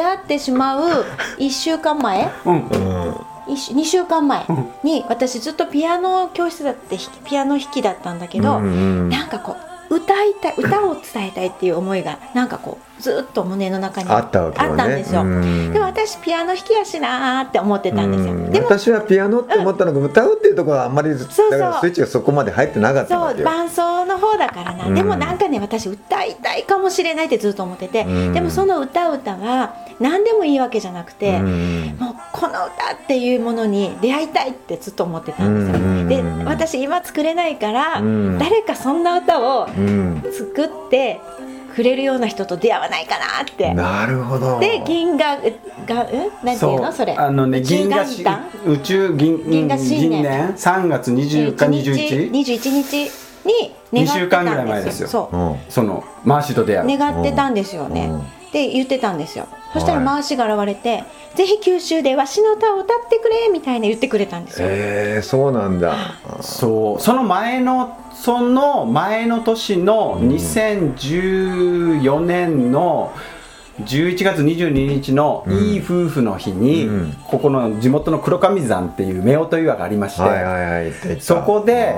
出会ってしまう1週間前、一週2週間前に私ずっとピアノ教室だってピアノ弾きだったんだけど、なんかこう歌いたい歌を伝えたいっていう思いがなんかこうずっと胸の中にあったわけよね。あったんですよ、うん。でも私ピアノ弾きやしなーって思ってたんですよ、うん。でも私はピアノって思ったのが歌うっていうところはあんまりだからスイッチがそこまで入ってなかったそう伴奏の方だからな、うん。でもなんかね私歌いたいかもしれないってずっと思ってて、うん。でもその歌歌は何でもいいわけじゃなくて、うん。もうこの歌っていうものに出会いたいってずっと思ってたんですよ、うん。で私今作れないから、うん。誰かそんな歌をうん。作ってくれるような人と出会わないかなって。なるほど。で銀河がうんなんていうの？それ。あのね銀河宇宙銀銀河新年。銀3月20か21 21日に願って二週間ぐらい前ですよ。そう。うんそのマーシーと出会う。願ってたんですよね、うん。って言ってたんですよそしたらはい。マーシーが現れて「ぜひ九州でわしの歌を歌ってくれ」みたいな言ってくれたんですよ、えー、そうなんだ。そう。その前のその前の年の2014年の11月22日のいい夫婦の日に、うん。ここの地元の黒神山っていう夫婦岩がありまして、はいはいはい。そこで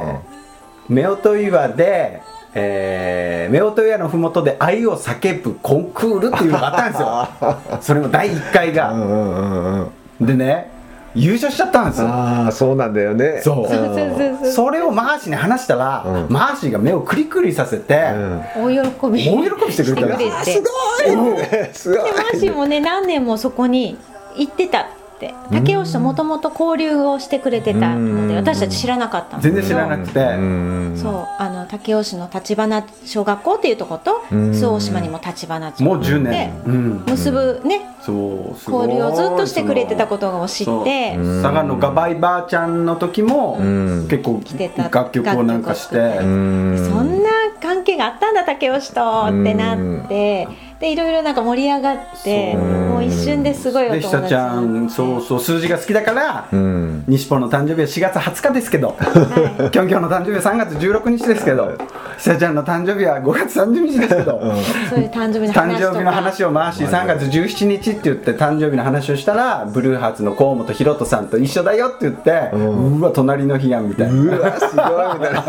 夫婦岩で、えー、夫婦岩の麓で愛を叫ぶコンクールっていうのがあったんですよ。それも第1回が、うんうんうん。うんでね優勝しちゃったんですよ。ああそうなんだよね。そう。それをマーシーに話したら、うん。マーシーが目をクリクリさせて、うん。大喜び。大喜びしてくれた。らすごい。ねすごい。で マーシーもね何年もそこに行ってたって。竹雄氏ともともと交流をしてくれてたのでうん。私たち知らなかったんです全然知らなくて、うん。そう。あの竹雄市の立花小学校っていうとことうん。周防島にも立花町もう10で年、うん、結ぶね交流をずっとしてくれてたことを知って佐賀のガバイばあちゃんの時も、うん。結構来てた。楽曲をなんかして、そんな関係があったんだ竹雄氏と。ってなってでいろいろなんか盛り上がってもう一瞬ですごいおで友達久ちゃんそうそう数字が好きだから、うん。西ポの誕生日は4月20日ですけど はきょんきょんの誕生日は3月16日ですけど久ちゃんの誕生日は5月30日ですけど、い、そういう誕生日の誕話とか。生日の話を回し3月17日って言って誕生日の話をしたらブルーハーツの河本大翔さんと一緒だよって言って、うわ隣の日やんみたいな。うわすごいみたいな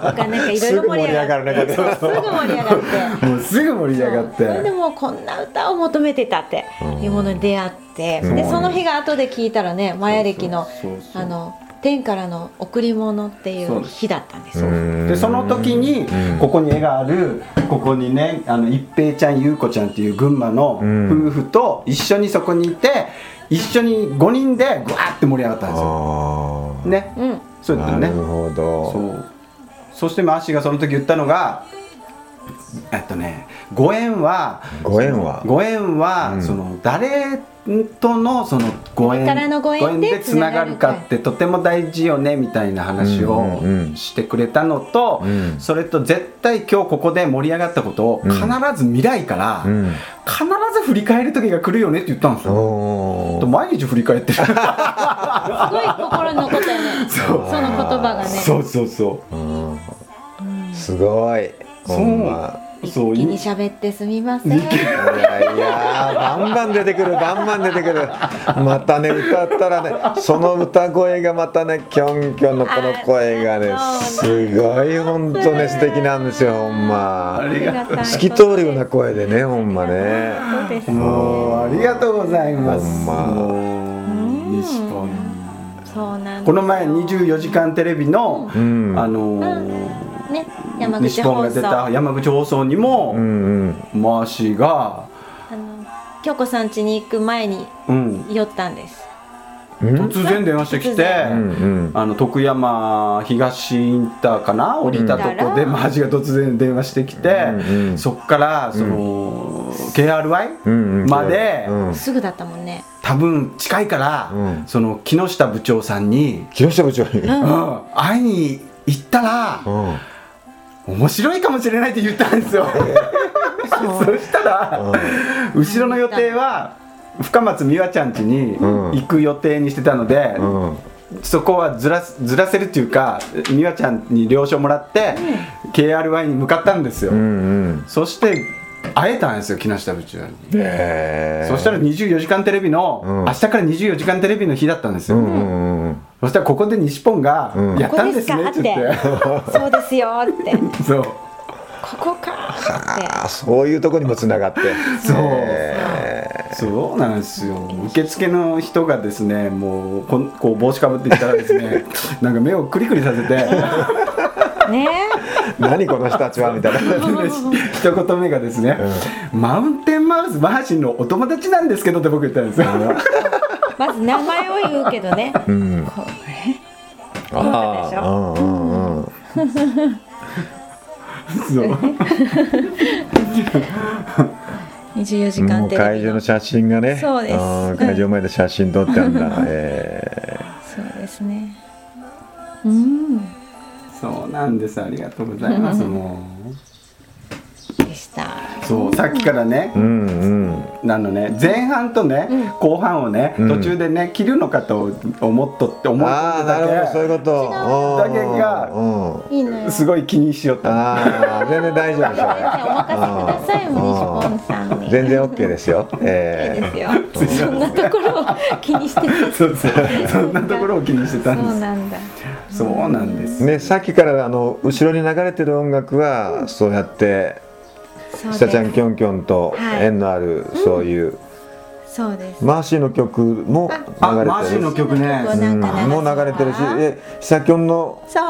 なんかいろいろ盛り上がって。すぐ盛り上がるねすぐ盛り上がって。もうすぐ盛り上がってもうこんな歌を求めてたっていうものに出会って、でその日が後で聞いたらねマヤ歴のあの天からの贈り物っていう日だったんです。よ。でその時にここに絵があるここにねあの一平ちゃん優子ちゃんっていう群馬の夫婦と一緒にそこにいて一緒に5人でぐわーって盛り上がったんですよ。あね。うん、そうやってね。あなるほど。そう。そしてマーシーがその時言ったのがえっとねご縁はご縁は？ご縁は、うん。その誰とのそのご縁誰からのご縁でつながるかってとても大事よねみたいな話をうんうんうん。してくれたのと、うん。それと絶対今日ここで盛り上がったことをうん。必ず未来から、うん。必ず振り返る時が来るよねって言ったんですよ。と毎日振り返ってる。すごい心に残ったよね。その言葉がね。そうそうそうん。すごいほんま。うそう。気に喋ってすみません。いやいやバンバン出てくる。バンバン出てくる。またね歌ったらねその歌声がまたねキョンキョンのこの声がねあすごい本当ね素敵なんですよほんま。ありがとう透き通るような声でねほんまね。そうです。もう。ありがとうございます。ほんま。この前24時間テレビの、うん。あのーね山口放送。が出た山口放送にも、うんうん。マーシーが、あの京子さん家に行く前にうん、寄ったんです。突然電話してきて、うんあの徳山東インターかな？降りたとこでマーシが突然電話してきて、うんうん。そっからその、KRY、うんうん。まで、うん。すぐだったもんね。多分近いから、うん。その木下部長さんに、木下部長に、うん。会いに行ったら、うん面白いかもしれないって言ったんですよ。そしたら、後ろの予定は深松美和ちゃん家にうん。行く予定にしてたので、うん。そこはずらすずらせるっていうか美和ちゃんに了承もらって、KRY に向かったんですよ、うんうん。そして会えたんですよ木下部長に、へー。そしたら24時間テレビの、うん。明日から24時間テレビの日だったんですよ、うんうんうんそしたらここで西ポンがうん。やったんですねって。言って、そうですよって。そう。ここか？って。あそういうとこにもつながって。そう。へそうなんですよ。受付の人がですねもうこんこう帽子かぶってきたらですね なんか目をクリクリさせて。ね。ー何この人たちはみたいな 一言目がですね、マウンテンマウスマーシンのお友達なんですけどって僕言ったんですよ、まず名前を言うけどね。うん。こああうんうんうん。そう。24時も間会場の写真がね。そうです。会場前で写真撮ってあるんだ。えそうですね。うん。そうなんです。ありがとうございます。もでした。うそうさっきからね。ー、うんうん。あのね。前半とね、後半をね、うん。途中でね切るのかと思っとって思ってああなたるほどそういうだこと。だけがうん。いいのよけすごい気にしよった。ああ全然大丈夫ですよ お任せくださいもう西ポンさんに。全然 OK ですよ。いいえですよ。そんなところを気にしててそうそう。そんなところを気にしてたんです。そうなんだ。そうなんです。ーねさっきからあの後ろに流れてる音楽はそうやってそうひさちゃんきょんきょんとはい。縁のあるそういう。そうです。マーシーの曲もあ流れてる。マーシーの曲ね。こうなんもう流れてるしえひさきょんのそ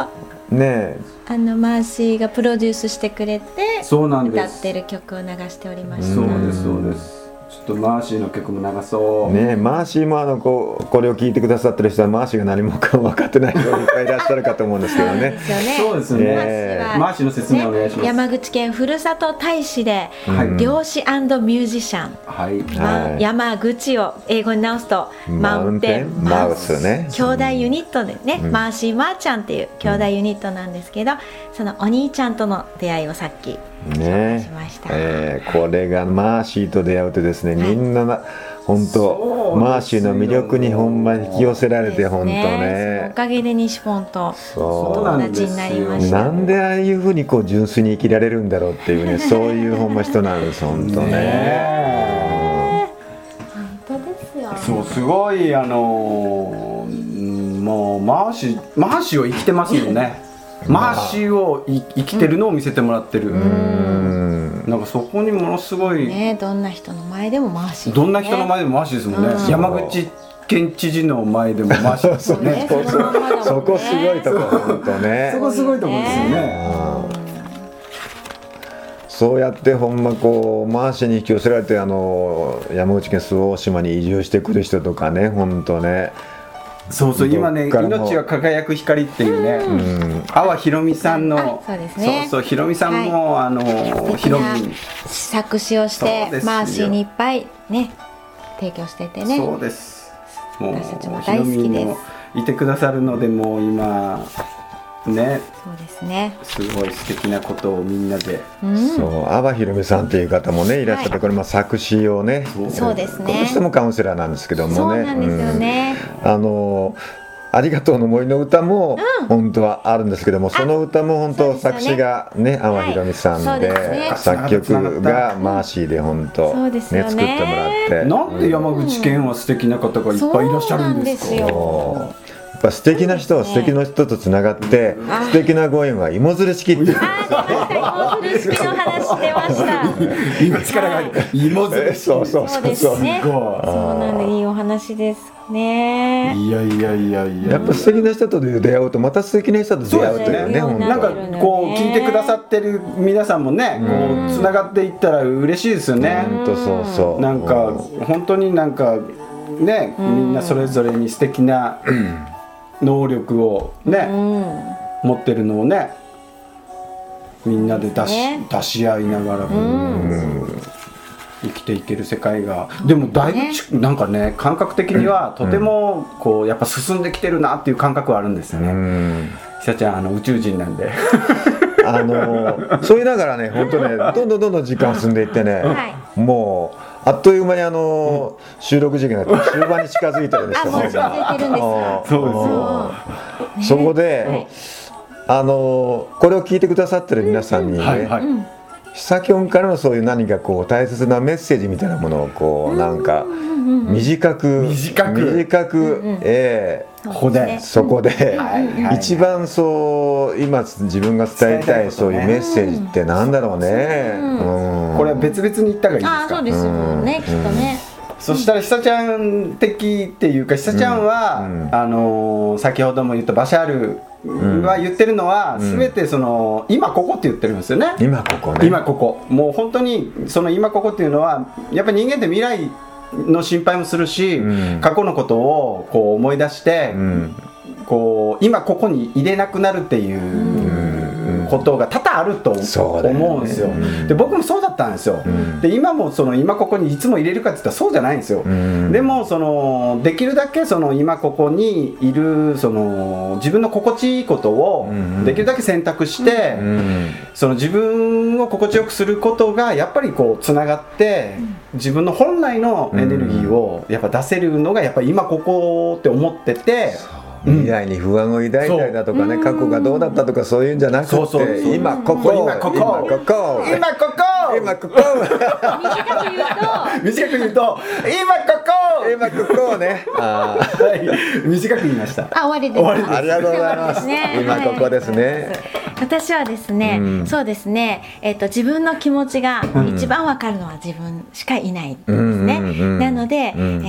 う。ねあのマーシーがプロデュースしてくれてそうなんです。歌ってる曲を流しておりました。そうですそうですちょっとマーシーの曲も流そう、ねマーシーもあのこうこれを聞いてくださってる人はマーシーが何もかも分かってない人がいっぱいいらっしゃるかと思うんですけどね。そうですよね、えーマーシーの説明お願いします、ね、山口県ふるさと大使で、はい漁師ミュージシャン、はい。まはい。山口を英語に直すとマウンテンマウスね。兄弟ユニットでね、うん。マーシーマーちゃんっていう兄弟ユニットなんですけど、そのお兄ちゃんとの出会いをさっきねしました。えーこれがマーシーと出会うとですね。みんなな本当マーシーの魅力にほんまに引き寄せられて本当ですそのおねかげで西ポンとそそう。なんですよ友達になりました。なんでああいうふうにこう純粋に生きられるんだろうっていうね そういうほんま人なんです本当ね。本当ですよ。そうすごいあのーうんもうマーシーマーシーを生きてますよね。マーシーをい生きてるのを見せてもらってる、うんなんかそこにものすごい、ねどんな人の前でもマーシー、どんな人の前でもマーシーですもんね、うん。山口県知事の前でもマーシーですよね。そうねそこすごいとこ本当ね。そこすごいところですよね。そうやってほんまこうマーシーに引き寄せられてあの山口県周防大島に移住してくる人とかね本当ねそうそう今ね「どっからも命が輝く光」っていうね、うん。阿波ひろみさんのあそうですね。そうそうひろみさんも、あのひろみ。作詞をしてマーシーにいっぱいね提供しててね。そうです。もう私たちもひろ大好きです。みもいてくださるのでもう今ね。そうですね。すごい素敵なことをみんなで。うん。そう阿波ひろみさんっていう方もねい。らっしゃって、はいこれまあ作詞をねそうですね。この人もカウンセラーなんですけどもね。そうなんですよね、うん。あのありがとうの森の歌も本当はあるんですけども、その歌も本当作詞がね阿波ひろみさんはいで,、ね。作曲がマーシーで本当そうですよね。作ってもらって。なんで山口県は素敵な方がいっぱいいらっしゃるんですか？っぱ素敵な人は素敵な人とつながって、素敵なご縁は芋づる式っていう。あー、確かに、モール式の話出ました。今力が入る芋づるし そうそうそそう。うそうですね。すごい。そうなんで、いいお話ですね。いやいやいやいや。やっぱ素敵な人と出会うとまた素敵な人と出会うというねそうね。本なんか当こう聞いてくださってる皆さんもね、こうつながっていったら嬉しいですよね。本当そうそう。なんか本当になんかね、みんなそれぞれに素敵な能力をね、持ってるのをねみんなで出し,、ね。出し合いながら、生きていける世界が。でもだいぶち、なんかね感覚的にはとてもこうやっぱ進んできてるなっていう感覚はあるんですよね。うん。ひさちゃんあの宇宙人なんで。あのそう言いながらね本当ねどんどんどんどん時間進んでいってね、はいもうあっという間にあの、収録時期になって終盤に近づいてるんですよあもう近づいてるんです。かそう。ですそうそこで、あのこれを聞いてくださってる皆さんにね、はいはい、ヒサキョンからのそういう何かこう大切なメッセージみたいなものをこうなんか短く短く。短くええ。ここで。そこで一番そう今自分が伝えたいそういうメッセージってなんだろうね。うん別々に言った方がいいですか？ああそうですよね、きっとね。そしたらひさちゃん的っていうかひさちゃんは、うん。あのー先ほども言ったバシャールは言ってるのは、うん。全てその今ここって言ってるんですよね。今ここね。今ここ。もう本当にその今ここっていうのはやっぱり人間って未来の心配もするし、うん。過去のことをこう思い出して、うん。こう今ここに入れなくなるっていうことが多々あると思うんですよ。うんで僕もそうだったんですよ。んで今もその今ここにいつも入れるかって言ったらそうじゃないんですよ。うんでもそのできるだけその今ここにいるその自分の心地いいことをうんできるだけ選択して、うんその自分を心地よくすることがやっぱりこうつながって、自分の本来のエネルギーをやっぱ出せるのがやっぱり今ここって思ってて。未来に不安を抱いたりだとかね過去がどうだったとかそういうんじゃなくそうそうて今ここ。今ここ。今ここ。今ここ。今ここ。短く言うと短く言うと。今ここ。今ここ を ね。あ ーはい。短く言いました。あ終わりです。終わりです。ありがとうございます。ね。今ここですね。私はですね、うん。そうですね、えっと自分の気持ちが一番わかるのは自分しかいないんですね、うんうんうんなので、うん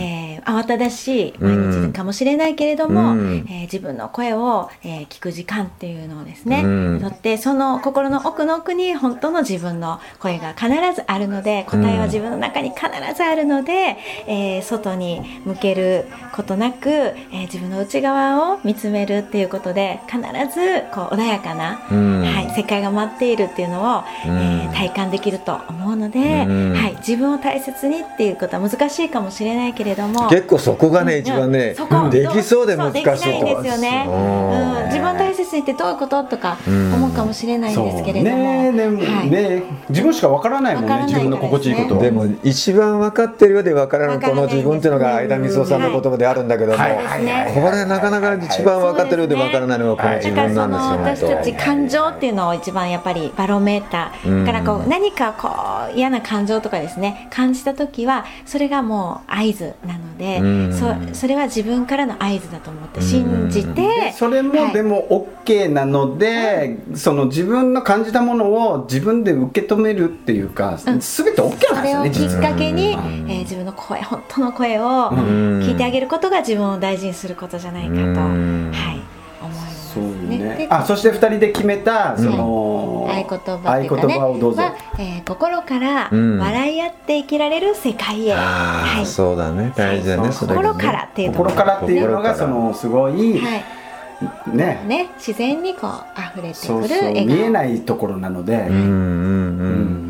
えー慌ただしい毎日かもしれないけれども、うん。えー自分の声を、えー聞く時間っていうのをですね、うん。とってその心の奥の奥に本当の自分の声が必ずあるので答えは自分の中に必ずあるので、えー外に向けることなく、えー自分の内側を見つめるっていうことで必ずこう穏やかな、うん。はい、世界が待っているっていうのを、えー体感できると思うので、うん。はい、自分を大切にっていうことは難しいかもしれないけれども結構そこがねうん。一番ねできそうで難しい。とそうできないんですよね、う。ん、自分を大切にってどういうこととか思うかもしれないんですけれども、ねねはい。ね自分しかわからないもんね自分の心地いいこと。をでも一番分かってるようで分からないこの自分っていうのが相田みそさんの言葉であるんだけども、これなかなか一番分かってるようで分からないのがこの自分なんのですよ私たち感情っていうのを一番やっぱりバロメーターだからこううん。何かこう嫌な感情とかですね。感じた時はそれがもう合図なのでうん。そそれは自分からの合図だと思って信じてそれもでも OK なので、その自分の感じたものを自分で受け止めるっていうか、うん。全て OK それをなんですよねきっかけに、うんえー自分の声本当の声をん。聞いてあげることが自分を大事にすることじゃないかと、うん。はい、思いますね。であそして2人で決めたその、合言葉ね。合言葉をどうぞ、はえー心からうん。笑い合って生きられる世界へ、ああはい。そうだね。大事だね心からっていうところ。心からっていうのがそのすごい、はい。ね。ね、自然にこう溢れてくる見えないところなので、うんうんうん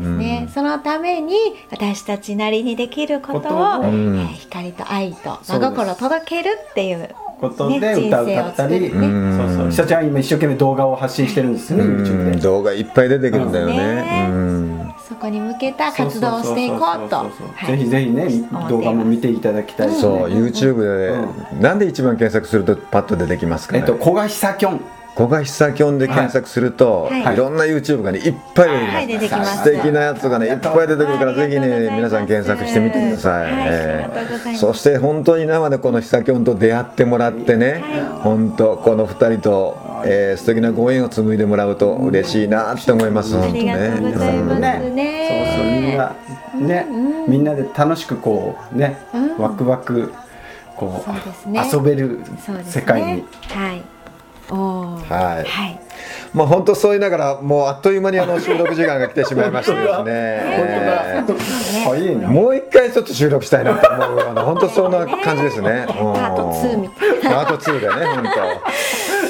うん。ね、そのために私たちなりにできることを、えうんー光と愛と真心を届けるっていうことでね歌を歌ったり、ね。うん。そうそう。久ちゃん今一生懸命動画を発信してるんですよね。動画いっぱい出てくるんだよね。そこに向けた活動をしていこうと。ぜひぜひね動画も見ていただきたいそう YouTube でなんで一番検索するとパッと出てきますかね。えっと古賀久きょん古賀久きょんで検索すると、はい。い、ろんな YouTube がねいっぱいはい出てきます、出てきます。素敵なやつがねいっぱい出てくるからぜひね皆さん検索してみてください、はい。えありがとうございます。ー。そして本当に生でこの久きょんと出会ってもらってね、本当この二人と、えー、素敵なご縁を紡いでもらうと嬉しいなって思います。本当ありがとうございます。ねねそうそうみんなね、みんなで楽しくこうね、うん。ワクワクこう遊べる世界に、はいはいはいまあ本当そう言いながらもうあっという間にあの収録時間が来てしまいましてですねもう一回ちょっと収録したいなと思うあの本当そんな感じですね。パート2みたいな。パート2でね本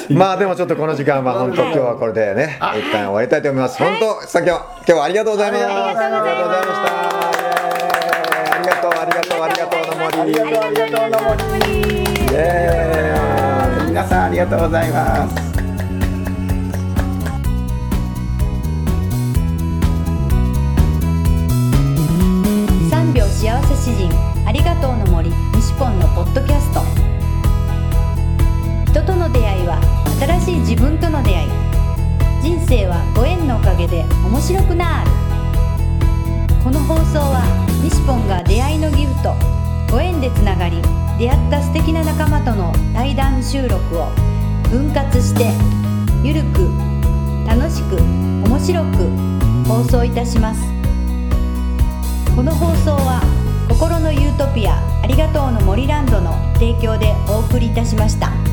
当。まあでもちょっとこの時間は本当今日はこれでね一旦終わりたいと思います。本当先は今日はありがとうございます。ありがとうございました。ありがとうありがとうありがとうの森。ありがとうありがとうの森イエーイ皆さんありがとうございます。3秒幸せ詩人ありがとうの森西ポンのポッドキャスト。人との出会いは新しい自分との出会い。人生はご縁のおかげで面白くなる。この放送は西ポンが出会いのギフトご縁でつながり出会った素敵な仲間との対談収録を分割してゆるく楽しく面白く放送いたしますこの放送は心のユートピアありがとうの森ランドの提供でお送りいたしました。